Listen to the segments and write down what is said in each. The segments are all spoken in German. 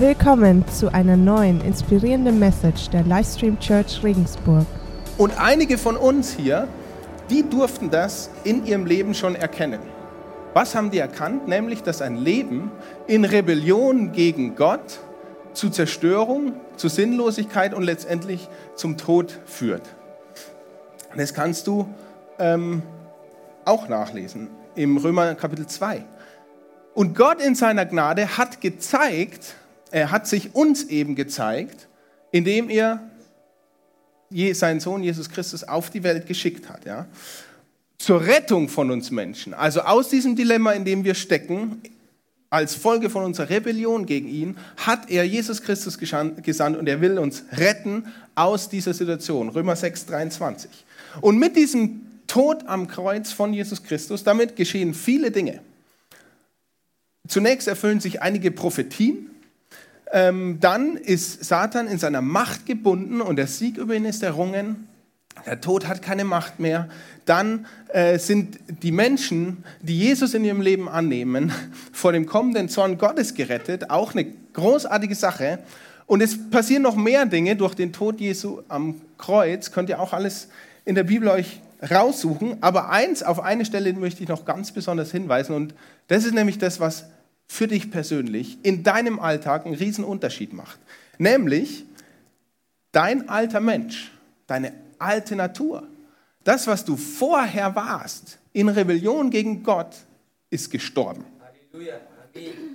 Willkommen zu einer neuen inspirierenden Message der Livestream Church Regensburg. Und einige von uns hier, die durften das in ihrem Leben schon erkennen. Was haben die erkannt? Nämlich, dass ein Leben in Rebellion gegen Gott zu Zerstörung, zu Sinnlosigkeit und letztendlich zum Tod führt. Das kannst du ähm, auch nachlesen im Römer Kapitel 2. Und Gott in seiner Gnade hat gezeigt, er hat sich uns eben gezeigt, indem er seinen Sohn Jesus Christus auf die Welt geschickt hat. Ja? Zur Rettung von uns Menschen, also aus diesem Dilemma, in dem wir stecken, als Folge von unserer Rebellion gegen ihn, hat er Jesus Christus gesandt und er will uns retten aus dieser Situation. Römer 6, 23. Und mit diesem Tod am Kreuz von Jesus Christus, damit geschehen viele Dinge. Zunächst erfüllen sich einige Prophetien, ähm, dann ist Satan in seiner Macht gebunden und der Sieg über ihn ist errungen. Der Tod hat keine Macht mehr. Dann äh, sind die Menschen, die Jesus in ihrem Leben annehmen, vor dem kommenden Zorn Gottes gerettet. Auch eine großartige Sache. Und es passieren noch mehr Dinge durch den Tod Jesu am Kreuz. Könnt ihr auch alles in der Bibel euch raussuchen. Aber eins, auf eine Stelle möchte ich noch ganz besonders hinweisen. Und das ist nämlich das, was für dich persönlich in deinem Alltag einen riesen Unterschied macht. Nämlich dein alter Mensch, deine alte Natur, das, was du vorher warst, in Rebellion gegen Gott, ist gestorben.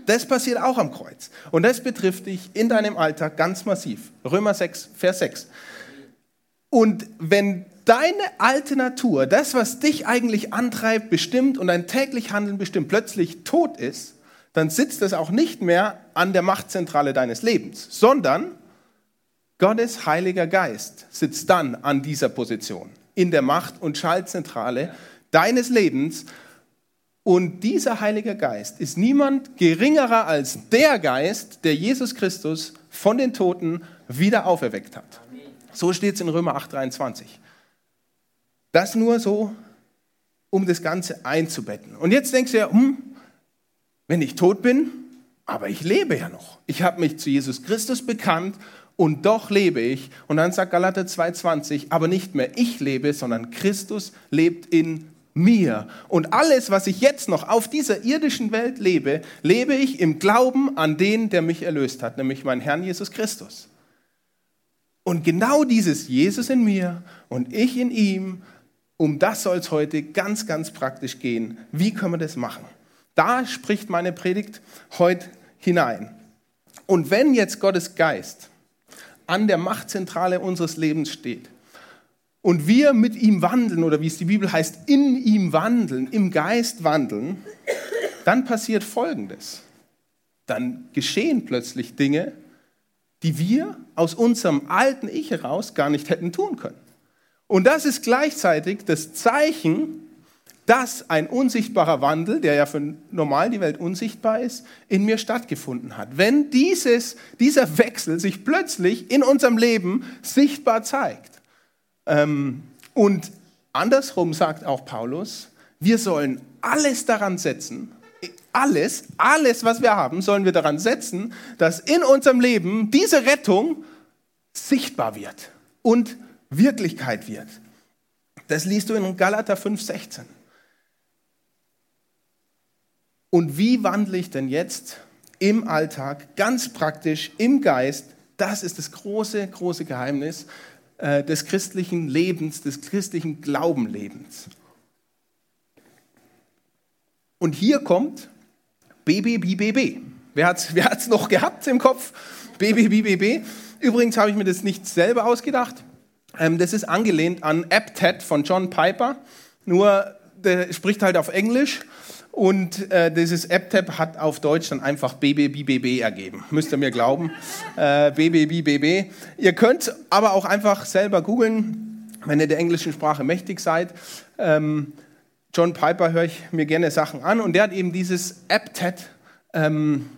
Das passiert auch am Kreuz. Und das betrifft dich in deinem Alltag ganz massiv. Römer 6, Vers 6. Und wenn deine alte Natur, das, was dich eigentlich antreibt, bestimmt und dein täglich Handeln bestimmt, plötzlich tot ist, dann sitzt es auch nicht mehr an der Machtzentrale deines Lebens, sondern Gottes Heiliger Geist sitzt dann an dieser Position, in der Macht- und Schaltzentrale deines Lebens. Und dieser Heilige Geist ist niemand geringerer als der Geist, der Jesus Christus von den Toten wieder auferweckt hat. So steht es in Römer 8:23. Das nur so, um das Ganze einzubetten. Und jetzt denkst du ja, hm, wenn ich tot bin, aber ich lebe ja noch. Ich habe mich zu Jesus Christus bekannt und doch lebe ich. Und dann sagt Galater 2,20, aber nicht mehr ich lebe, sondern Christus lebt in mir. Und alles, was ich jetzt noch auf dieser irdischen Welt lebe, lebe ich im Glauben an den, der mich erlöst hat, nämlich meinen Herrn Jesus Christus. Und genau dieses Jesus in mir und ich in ihm, um das soll es heute ganz, ganz praktisch gehen. Wie können wir das machen? Da spricht meine Predigt heute hinein. Und wenn jetzt Gottes Geist an der Machtzentrale unseres Lebens steht und wir mit ihm wandeln, oder wie es die Bibel heißt, in ihm wandeln, im Geist wandeln, dann passiert Folgendes. Dann geschehen plötzlich Dinge, die wir aus unserem alten Ich heraus gar nicht hätten tun können. Und das ist gleichzeitig das Zeichen, dass ein unsichtbarer Wandel, der ja für normal die Welt unsichtbar ist, in mir stattgefunden hat. Wenn dieses, dieser Wechsel sich plötzlich in unserem Leben sichtbar zeigt. Ähm, und andersrum sagt auch Paulus, wir sollen alles daran setzen, alles, alles, was wir haben, sollen wir daran setzen, dass in unserem Leben diese Rettung sichtbar wird und Wirklichkeit wird. Das liest du in Galater 5,16. Und wie wandle ich denn jetzt im Alltag ganz praktisch im Geist? Das ist das große, große Geheimnis äh, des christlichen Lebens, des christlichen Glaubenlebens. Und hier kommt BBBBB. Wer hat es wer hat's noch gehabt im Kopf? BBBBB. Übrigens habe ich mir das nicht selber ausgedacht. Ähm, das ist angelehnt an AppTet von John Piper. Nur der spricht halt auf Englisch und äh, dieses AppTab hat auf Deutsch dann einfach BBBBB ergeben. Müsst ihr mir glauben. Äh, BBBBB. Ihr könnt aber auch einfach selber googeln, wenn ihr der englischen Sprache mächtig seid. Ähm, John Piper höre ich mir gerne Sachen an und der hat eben dieses AppTab ähm,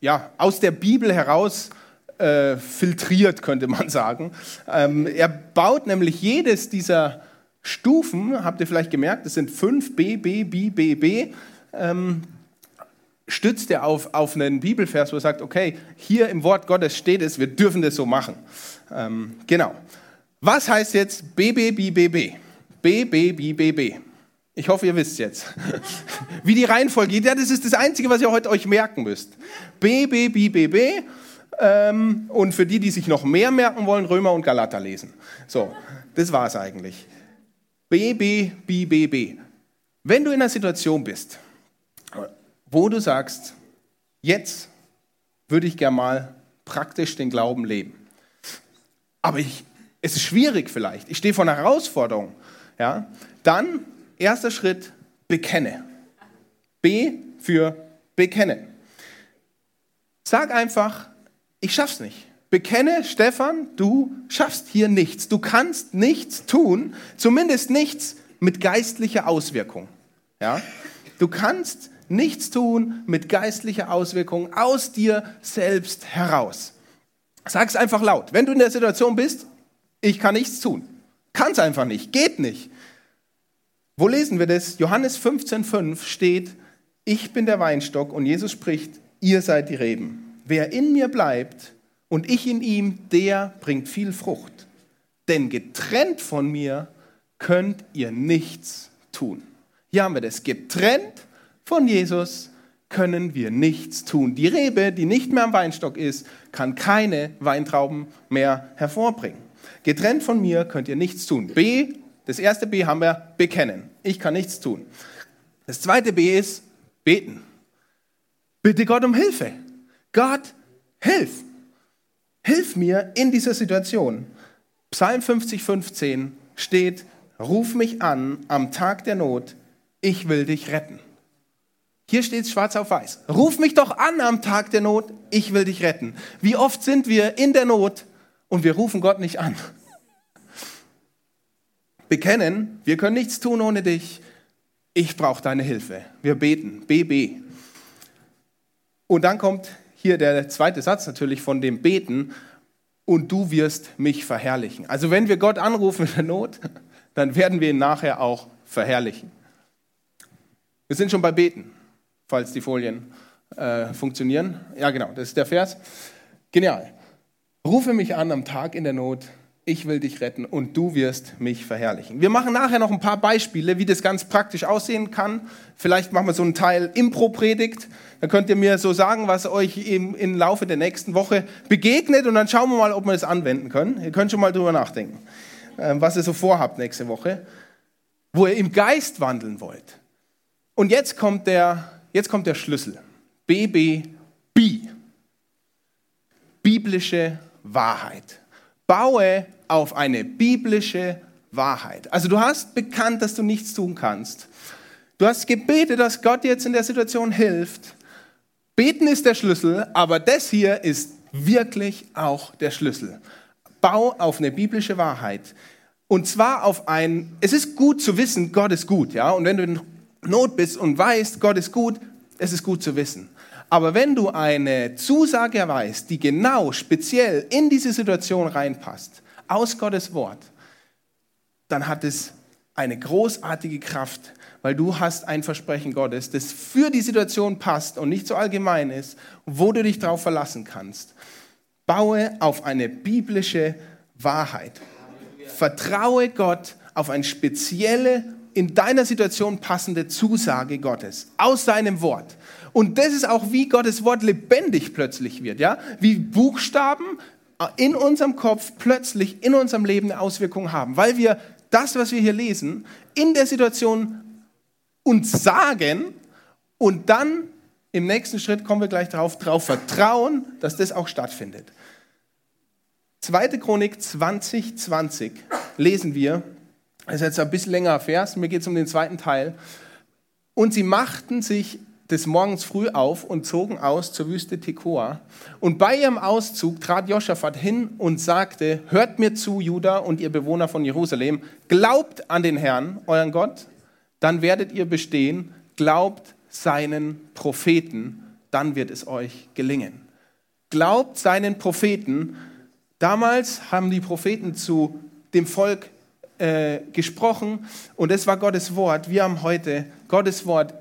ja, aus der Bibel heraus äh, filtriert, könnte man sagen. Ähm, er baut nämlich jedes dieser Stufen, habt ihr vielleicht gemerkt, es sind fünf B, B, B, B, B, ähm, stützt er auf, auf einen Bibelvers, wo er sagt, okay, hier im Wort Gottes steht es, wir dürfen das so machen. Ähm, genau. Was heißt jetzt BBBBB? BBBBB. Ich hoffe, ihr wisst jetzt. Wie die Reihenfolge geht, ja, das ist das Einzige, was ihr heute euch merken müsst. BBBBB. Ähm, und für die, die sich noch mehr merken wollen, Römer und Galater lesen. So, das war es eigentlich. BBBBB. Wenn du in einer Situation bist, wo du sagst, jetzt würde ich gerne mal praktisch den Glauben leben. Aber ich, es ist schwierig vielleicht. Ich stehe vor einer Herausforderung. Ja? Dann, erster Schritt, bekenne. B für bekennen. Sag einfach, ich schaff's nicht. Bekenne, Stefan, du schaffst hier nichts. Du kannst nichts tun, zumindest nichts mit geistlicher Auswirkung. Ja? Du kannst nichts tun mit geistlicher Auswirkung aus dir selbst heraus. Sag es einfach laut. Wenn du in der Situation bist, ich kann nichts tun. Kann es einfach nicht, geht nicht. Wo lesen wir das? Johannes 15,5 steht, ich bin der Weinstock und Jesus spricht, ihr seid die Reben. Wer in mir bleibt und ich in ihm, der bringt viel Frucht. Denn getrennt von mir könnt ihr nichts tun. Hier haben wir das. Getrennt von Jesus können wir nichts tun. Die Rebe, die nicht mehr am Weinstock ist, kann keine Weintrauben mehr hervorbringen. Getrennt von mir könnt ihr nichts tun. B, das erste B haben wir bekennen. Ich kann nichts tun. Das zweite B ist beten. Bitte Gott um Hilfe. Gott, hilf. Hilf mir in dieser Situation. Psalm 50, 15 steht, ruf mich an am Tag der Not, ich will dich retten. Hier steht es schwarz auf weiß. Ruf mich doch an am Tag der Not, ich will dich retten. Wie oft sind wir in der Not und wir rufen Gott nicht an? Bekennen, wir können nichts tun ohne dich. Ich brauche deine Hilfe. Wir beten, BB. Und dann kommt hier der zweite Satz natürlich von dem Beten. Und du wirst mich verherrlichen. Also wenn wir Gott anrufen in der Not, dann werden wir ihn nachher auch verherrlichen. Wir sind schon bei Beten falls die Folien äh, funktionieren. Ja, genau, das ist der Vers. Genial. Rufe mich an am Tag in der Not, ich will dich retten und du wirst mich verherrlichen. Wir machen nachher noch ein paar Beispiele, wie das ganz praktisch aussehen kann. Vielleicht machen wir so einen Teil Impro-Predigt. Da könnt ihr mir so sagen, was euch im, im Laufe der nächsten Woche begegnet und dann schauen wir mal, ob wir das anwenden können. Ihr könnt schon mal drüber nachdenken, äh, was ihr so vorhabt nächste Woche, wo ihr im Geist wandeln wollt. Und jetzt kommt der Jetzt kommt der Schlüssel. BBB. Biblische Wahrheit. Baue auf eine biblische Wahrheit. Also du hast bekannt, dass du nichts tun kannst. Du hast gebetet, dass Gott jetzt in der Situation hilft. Beten ist der Schlüssel, aber das hier ist wirklich auch der Schlüssel. Bau auf eine biblische Wahrheit. Und zwar auf ein, es ist gut zu wissen, Gott ist gut, ja. Und wenn du in Not bist und weißt, Gott ist gut, es ist gut zu wissen. Aber wenn du eine Zusage erweist, die genau speziell in diese Situation reinpasst, aus Gottes Wort, dann hat es eine großartige Kraft, weil du hast ein Versprechen Gottes, das für die Situation passt und nicht so allgemein ist, wo du dich darauf verlassen kannst. Baue auf eine biblische Wahrheit. Vertraue Gott auf eine spezielle in deiner Situation passende Zusage Gottes aus seinem Wort. Und das ist auch, wie Gottes Wort lebendig plötzlich wird, ja? Wie Buchstaben in unserem Kopf plötzlich in unserem Leben eine Auswirkung haben, weil wir das, was wir hier lesen, in der Situation uns sagen und dann im nächsten Schritt kommen wir gleich darauf, darauf vertrauen, dass das auch stattfindet. 2. Chronik 2020 lesen wir, das ist jetzt ein bisschen längerer Vers, mir geht es um den zweiten Teil. Und sie machten sich des Morgens früh auf und zogen aus zur Wüste Tekoa. Und bei ihrem Auszug trat Josaphat hin und sagte, hört mir zu, Juda und ihr Bewohner von Jerusalem, glaubt an den Herrn, euren Gott, dann werdet ihr bestehen, glaubt seinen Propheten, dann wird es euch gelingen. Glaubt seinen Propheten. Damals haben die Propheten zu dem Volk äh, gesprochen und es war Gottes Wort. Wir haben heute Gottes Wort.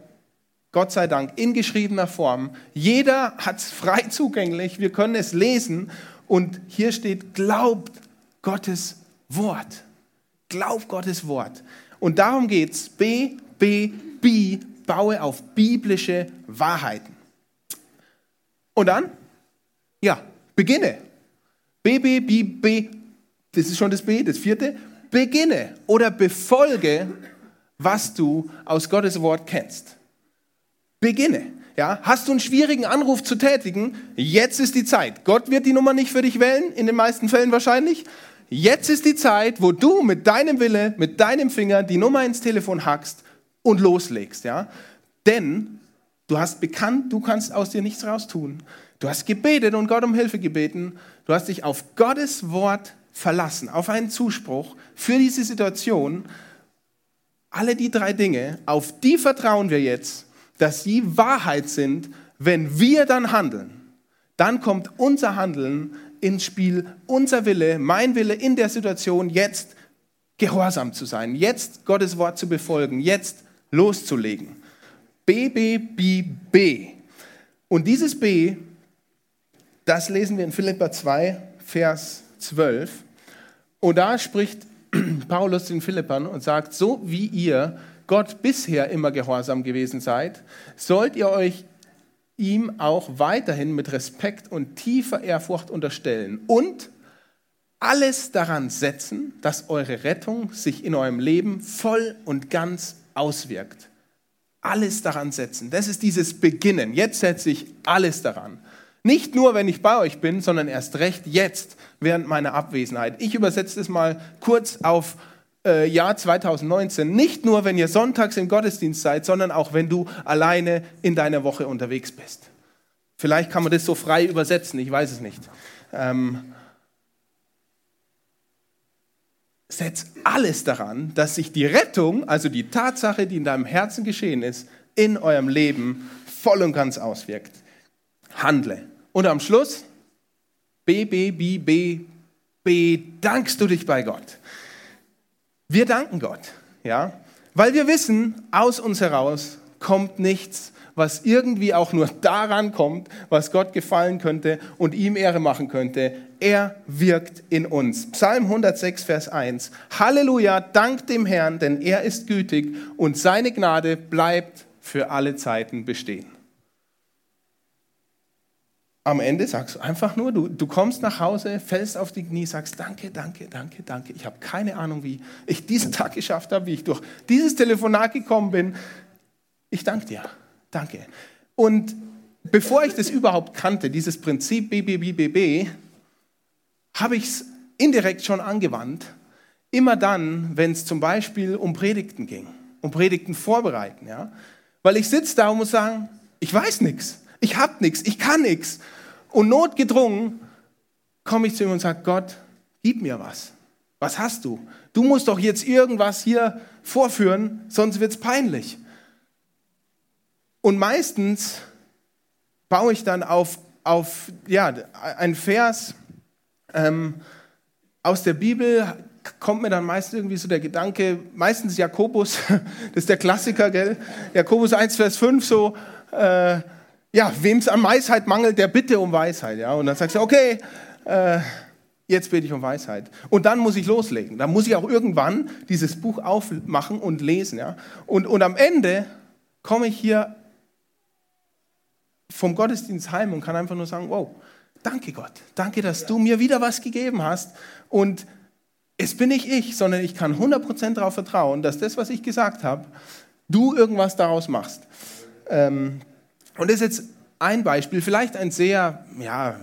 Gott sei Dank, in geschriebener Form. Jeder hat es frei zugänglich, wir können es lesen und hier steht, glaubt Gottes Wort. Glaub Gottes Wort. Und darum geht es. B, B, B, baue auf biblische Wahrheiten. Und dann, ja, beginne. B, B, B, B, das ist schon das B, das vierte. Beginne oder befolge, was du aus Gottes Wort kennst. Beginne. Ja, hast du einen schwierigen Anruf zu tätigen? Jetzt ist die Zeit. Gott wird die Nummer nicht für dich wählen, in den meisten Fällen wahrscheinlich. Jetzt ist die Zeit, wo du mit deinem Wille, mit deinem Finger die Nummer ins Telefon hackst und loslegst. Ja? Denn du hast bekannt, du kannst aus dir nichts raustun. Du hast gebetet und Gott um Hilfe gebeten. Du hast dich auf Gottes Wort verlassen, auf einen Zuspruch für diese Situation. Alle die drei Dinge, auf die vertrauen wir jetzt dass sie Wahrheit sind, wenn wir dann handeln. Dann kommt unser Handeln ins Spiel, unser Wille, mein Wille in der Situation, jetzt gehorsam zu sein, jetzt Gottes Wort zu befolgen, jetzt loszulegen. B, B, B, B. Und dieses B, das lesen wir in Philippa 2, Vers 12. Und da spricht Paulus den Philippern und sagt, so wie ihr Gott bisher immer gehorsam gewesen seid, sollt ihr euch ihm auch weiterhin mit Respekt und tiefer Ehrfurcht unterstellen und alles daran setzen, dass eure Rettung sich in eurem Leben voll und ganz auswirkt. Alles daran setzen. Das ist dieses Beginnen. Jetzt setze ich alles daran. Nicht nur, wenn ich bei euch bin, sondern erst recht jetzt, während meiner Abwesenheit. Ich übersetze es mal kurz auf äh, Jahr 2019, nicht nur, wenn ihr sonntags im Gottesdienst seid, sondern auch, wenn du alleine in deiner Woche unterwegs bist. Vielleicht kann man das so frei übersetzen, ich weiß es nicht. Ähm, setz alles daran, dass sich die Rettung, also die Tatsache, die in deinem Herzen geschehen ist, in eurem Leben voll und ganz auswirkt. Handle. Und am Schluss, B, B, B, B, bedankst du dich bei Gott. Wir danken Gott, ja, weil wir wissen, aus uns heraus kommt nichts, was irgendwie auch nur daran kommt, was Gott gefallen könnte und ihm Ehre machen könnte. Er wirkt in uns. Psalm 106, Vers 1. Halleluja, dank dem Herrn, denn er ist gütig und seine Gnade bleibt für alle Zeiten bestehen am Ende sagst du einfach nur, du, du kommst nach Hause, fällst auf die Knie, sagst danke, danke, danke, danke. Ich habe keine Ahnung, wie ich diesen Tag geschafft habe, wie ich durch dieses Telefonat gekommen bin. Ich danke dir, danke. Und bevor ich das überhaupt kannte, dieses Prinzip BBBBB, habe ich es indirekt schon angewandt. Immer dann, wenn es zum Beispiel um Predigten ging, um Predigten vorbereiten. Ja? Weil ich sitze da und muss sagen, ich weiß nichts ich habe nichts, ich kann nichts. Und notgedrungen komme ich zu ihm und sage, Gott, gib mir was. Was hast du? Du musst doch jetzt irgendwas hier vorführen, sonst wird es peinlich. Und meistens baue ich dann auf, auf ja, einen Vers ähm, aus der Bibel, kommt mir dann meistens irgendwie so der Gedanke, meistens Jakobus, das ist der Klassiker, gell? Jakobus 1, Vers 5, so, äh, ja, wem es an Weisheit mangelt, der bitte um Weisheit. Ja? Und dann sagst du, okay, äh, jetzt bitte ich um Weisheit. Und dann muss ich loslegen. Dann muss ich auch irgendwann dieses Buch aufmachen und lesen. Ja? Und, und am Ende komme ich hier vom Gottesdienst heim und kann einfach nur sagen, wow, danke Gott, danke, dass du mir wieder was gegeben hast. Und es bin nicht ich, sondern ich kann 100% darauf vertrauen, dass das, was ich gesagt habe, du irgendwas daraus machst. Ähm, und das ist jetzt ein Beispiel, vielleicht ein sehr ja,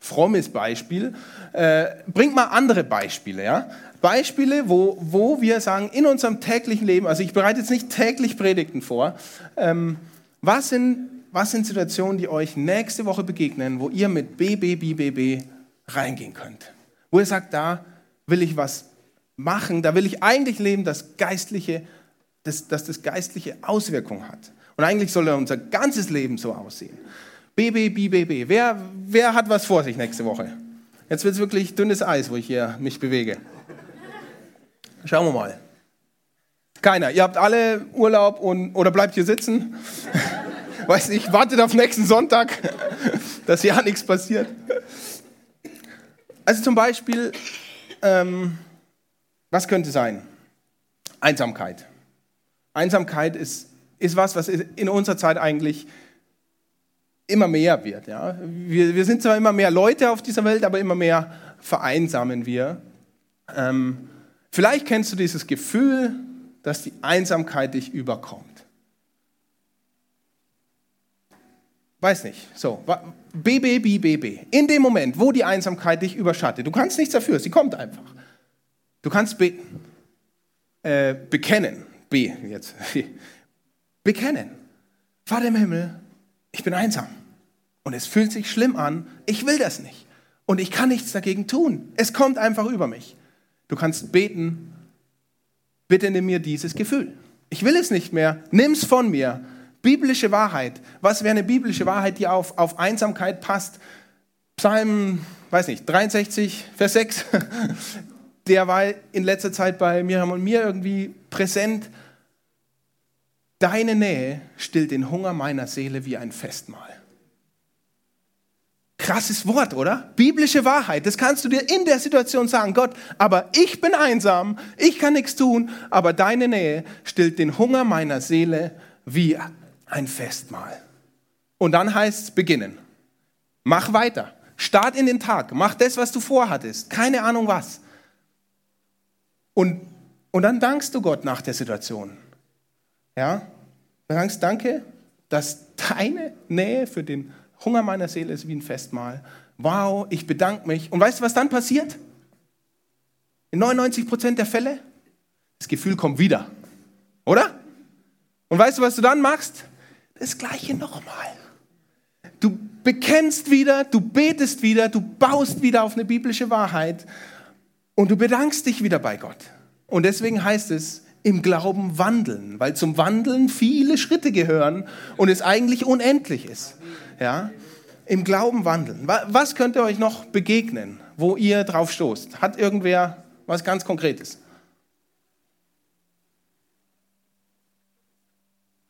frommes Beispiel. Äh, bringt mal andere Beispiele. Ja? Beispiele, wo, wo wir sagen, in unserem täglichen Leben, also ich bereite jetzt nicht täglich Predigten vor, ähm, was, sind, was sind Situationen, die euch nächste Woche begegnen, wo ihr mit BBBBB reingehen könnt? Wo ihr sagt, da will ich was machen, da will ich eigentlich leben, dass, geistliche, dass, dass das geistliche Auswirkungen hat. Und eigentlich soll unser ganzes Leben so aussehen. BB, BBB. Wer, wer hat was vor sich nächste Woche? Jetzt wird es wirklich dünnes Eis, wo ich hier mich bewege. Schauen wir mal. Keiner. Ihr habt alle Urlaub und, oder bleibt hier sitzen. Weiß nicht, wartet auf nächsten Sonntag, dass ja nichts passiert. Also zum Beispiel, ähm, was könnte sein? Einsamkeit. Einsamkeit ist, ist was, was in unserer Zeit eigentlich immer mehr wird. Ja? Wir, wir sind zwar immer mehr Leute auf dieser Welt, aber immer mehr vereinsamen wir. Ähm, vielleicht kennst du dieses Gefühl, dass die Einsamkeit dich überkommt. Weiß nicht. So, BB, BB. In dem Moment, wo die Einsamkeit dich überschattet, du kannst nichts dafür, sie kommt einfach. Du kannst beten, äh, bekennen, B jetzt, bekennen. Vater im Himmel, ich bin einsam und es fühlt sich schlimm an, ich will das nicht und ich kann nichts dagegen tun. Es kommt einfach über mich. Du kannst beten, bitte nimm mir dieses Gefühl. Ich will es nicht mehr, nimm es von mir. Biblische Wahrheit. Was wäre eine biblische Wahrheit, die auf, auf Einsamkeit passt? Psalm, weiß nicht, 63, Vers 6. Der war in letzter Zeit bei Miriam und mir irgendwie präsent. Deine Nähe stillt den Hunger meiner Seele wie ein Festmahl. Krasses Wort, oder? Biblische Wahrheit. Das kannst du dir in der Situation sagen. Gott, aber ich bin einsam, ich kann nichts tun, aber deine Nähe stillt den Hunger meiner Seele wie ein Festmahl. Und dann heißt es beginnen. Mach weiter. Start in den Tag. Mach das, was du vorhattest. Keine Ahnung was. Und, und dann dankst du Gott nach der Situation. Ja? Dann sagst danke, dass deine Nähe für den Hunger meiner Seele ist wie ein Festmahl. Wow, ich bedanke mich. Und weißt du, was dann passiert? In 99 Prozent der Fälle, das Gefühl kommt wieder. Oder? Und weißt du, was du dann machst? Das Gleiche nochmal. Du bekennst wieder, du betest wieder, du baust wieder auf eine biblische Wahrheit und du bedankst dich wieder bei Gott. Und deswegen heißt es, im Glauben wandeln, weil zum Wandeln viele Schritte gehören und es eigentlich unendlich ist. Ja? Im Glauben wandeln. Was könnte euch noch begegnen, wo ihr drauf stoßt? Hat irgendwer was ganz Konkretes?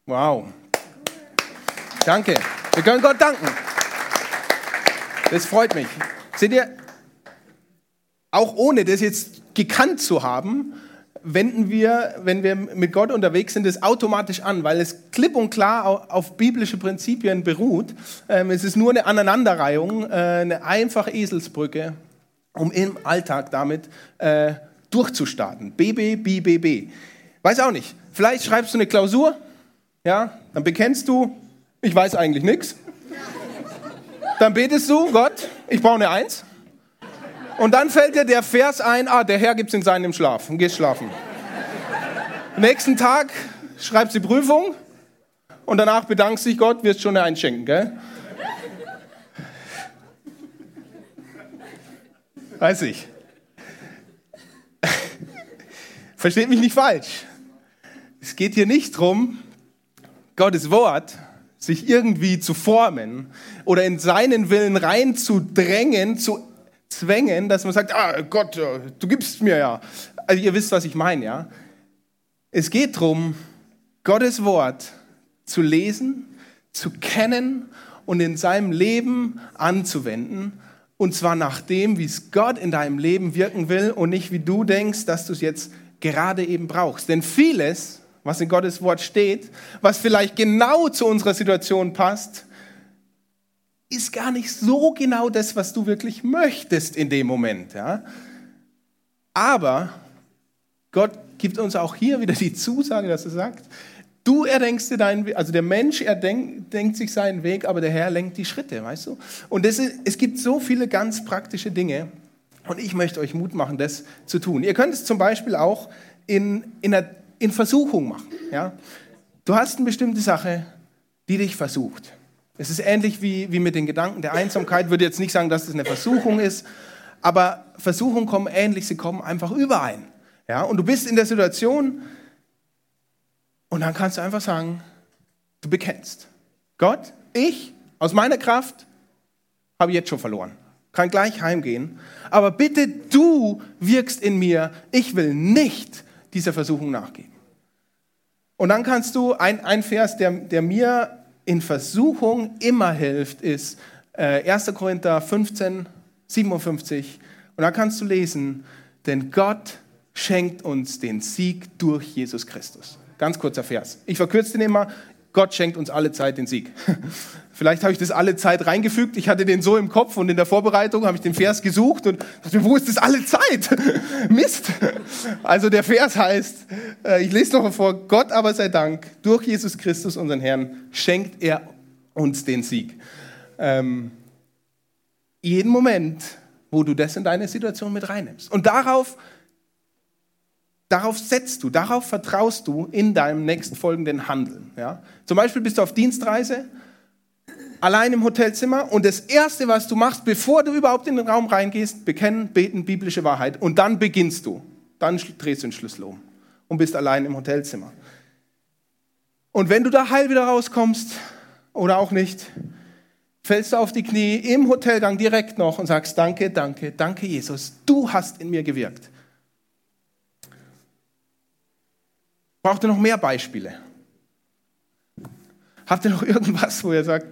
Wow. Danke. Wir können Gott danken. Das freut mich. Seht ihr, auch ohne das jetzt gekannt zu haben, wenden wir, wenn wir mit Gott unterwegs sind, es automatisch an, weil es klipp und klar auf biblische Prinzipien beruht. Ähm, es ist nur eine Aneinanderreihung, äh, eine einfache Eselsbrücke, um im Alltag damit äh, durchzustarten. BB, BBB. Weiß auch nicht. Vielleicht schreibst du eine Klausur, ja, dann bekennst du, ich weiß eigentlich nichts. Dann betest du, Gott, ich brauche eine Eins. Und dann fällt dir der Vers ein, ah, der Herr gibt es in seinem Schlaf und gehst schlafen. Nächsten Tag schreibst die Prüfung und danach bedankst dich Gott, wirst schon einschenken, gell? Weiß ich. Versteht mich nicht falsch. Es geht hier nicht darum, Gottes Wort sich irgendwie zu formen oder in seinen Willen reinzudrängen, zu zwängen, dass man sagt, ah Gott, du gibst mir ja. Also ihr wisst, was ich meine, ja. Es geht darum, Gottes Wort zu lesen, zu kennen und in seinem Leben anzuwenden. Und zwar nach dem, wie es Gott in deinem Leben wirken will und nicht wie du denkst, dass du es jetzt gerade eben brauchst. Denn vieles, was in Gottes Wort steht, was vielleicht genau zu unserer Situation passt, ist gar nicht so genau das, was du wirklich möchtest in dem Moment. Ja? Aber Gott gibt uns auch hier wieder die Zusage, dass er sagt, du erdenkst dir deinen Weg, also der Mensch erdenkt denkt sich seinen Weg, aber der Herr lenkt die Schritte, weißt du? Und ist, es gibt so viele ganz praktische Dinge und ich möchte euch Mut machen, das zu tun. Ihr könnt es zum Beispiel auch in, in, einer, in Versuchung machen. Ja? Du hast eine bestimmte Sache, die dich versucht. Es ist ähnlich wie, wie mit den Gedanken der Einsamkeit. Ich würde jetzt nicht sagen, dass es eine Versuchung ist, aber Versuchungen kommen ähnlich, sie kommen einfach überein. Ja, und du bist in der Situation und dann kannst du einfach sagen, du bekennst. Gott, ich aus meiner Kraft habe jetzt schon verloren. Kann gleich heimgehen. Aber bitte du wirkst in mir. Ich will nicht dieser Versuchung nachgeben. Und dann kannst du, ein, ein Vers, der, der mir in Versuchung immer hilft, ist äh, 1. Korinther 15, 57. Und da kannst du lesen, denn Gott schenkt uns den Sieg durch Jesus Christus. Ganz kurzer Vers. Ich verkürze den immer. Gott schenkt uns alle Zeit den Sieg. Vielleicht habe ich das alle Zeit reingefügt. Ich hatte den so im Kopf und in der Vorbereitung habe ich den Vers gesucht und dachte mir, wo ist das alle Zeit? Mist. Also der Vers heißt, äh, ich lese noch mal vor, Gott aber sei Dank, durch Jesus Christus, unseren Herrn, schenkt er uns den Sieg. Ähm, jeden Moment, wo du das in deine Situation mit reinnimmst. Und darauf Darauf setzt du, darauf vertraust du in deinem nächstfolgenden Handeln. Ja? Zum Beispiel bist du auf Dienstreise, allein im Hotelzimmer und das Erste, was du machst, bevor du überhaupt in den Raum reingehst, bekennen, beten, biblische Wahrheit. Und dann beginnst du. Dann drehst du den Schlüssel um und bist allein im Hotelzimmer. Und wenn du da heil wieder rauskommst oder auch nicht, fällst du auf die Knie im Hotelgang direkt noch und sagst, danke, danke, danke Jesus, du hast in mir gewirkt. Braucht ihr noch mehr Beispiele? Habt ihr noch irgendwas, wo ihr sagt,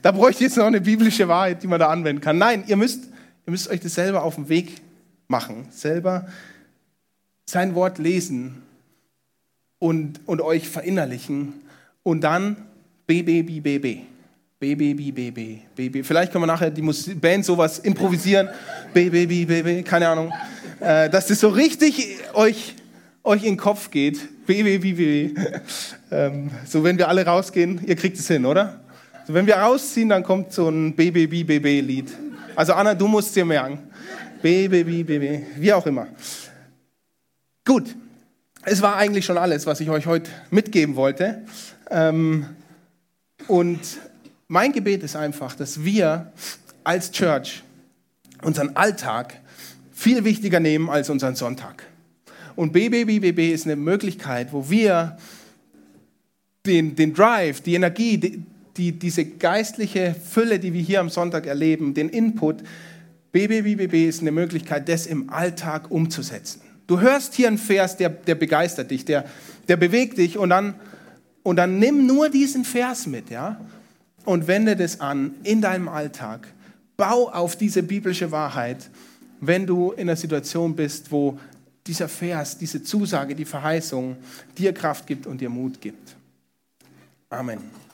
da bräuchte ich jetzt noch eine biblische Wahrheit, die man da anwenden kann? Nein, ihr müsst, ihr müsst euch das selber auf den Weg machen, selber sein Wort lesen und, und euch verinnerlichen und dann BBBBB. BBBBB. BB. Vielleicht können wir nachher die Band sowas improvisieren. BBBBB, keine Ahnung. Äh, dass das so richtig euch euch in den Kopf geht, weh, ähm, so wenn wir alle rausgehen, ihr kriegt es hin, oder? So, wenn wir rausziehen, dann kommt so ein BBBBB-Lied. Also Anna, du musst dir merken. BBBBB, wie auch immer. Gut, es war eigentlich schon alles, was ich euch heute mitgeben wollte. Ähm, und mein Gebet ist einfach, dass wir als Church unseren Alltag viel wichtiger nehmen als unseren Sonntag. Und BBBBB ist eine Möglichkeit, wo wir den, den Drive, die Energie, die, die, diese geistliche Fülle, die wir hier am Sonntag erleben, den Input, BBBBB ist eine Möglichkeit, das im Alltag umzusetzen. Du hörst hier einen Vers, der, der begeistert dich, der, der bewegt dich und dann, und dann nimm nur diesen Vers mit, ja, und wende das an in deinem Alltag. Bau auf diese biblische Wahrheit, wenn du in einer Situation bist, wo dieser Vers, diese Zusage, die Verheißung dir Kraft gibt und dir Mut gibt. Amen.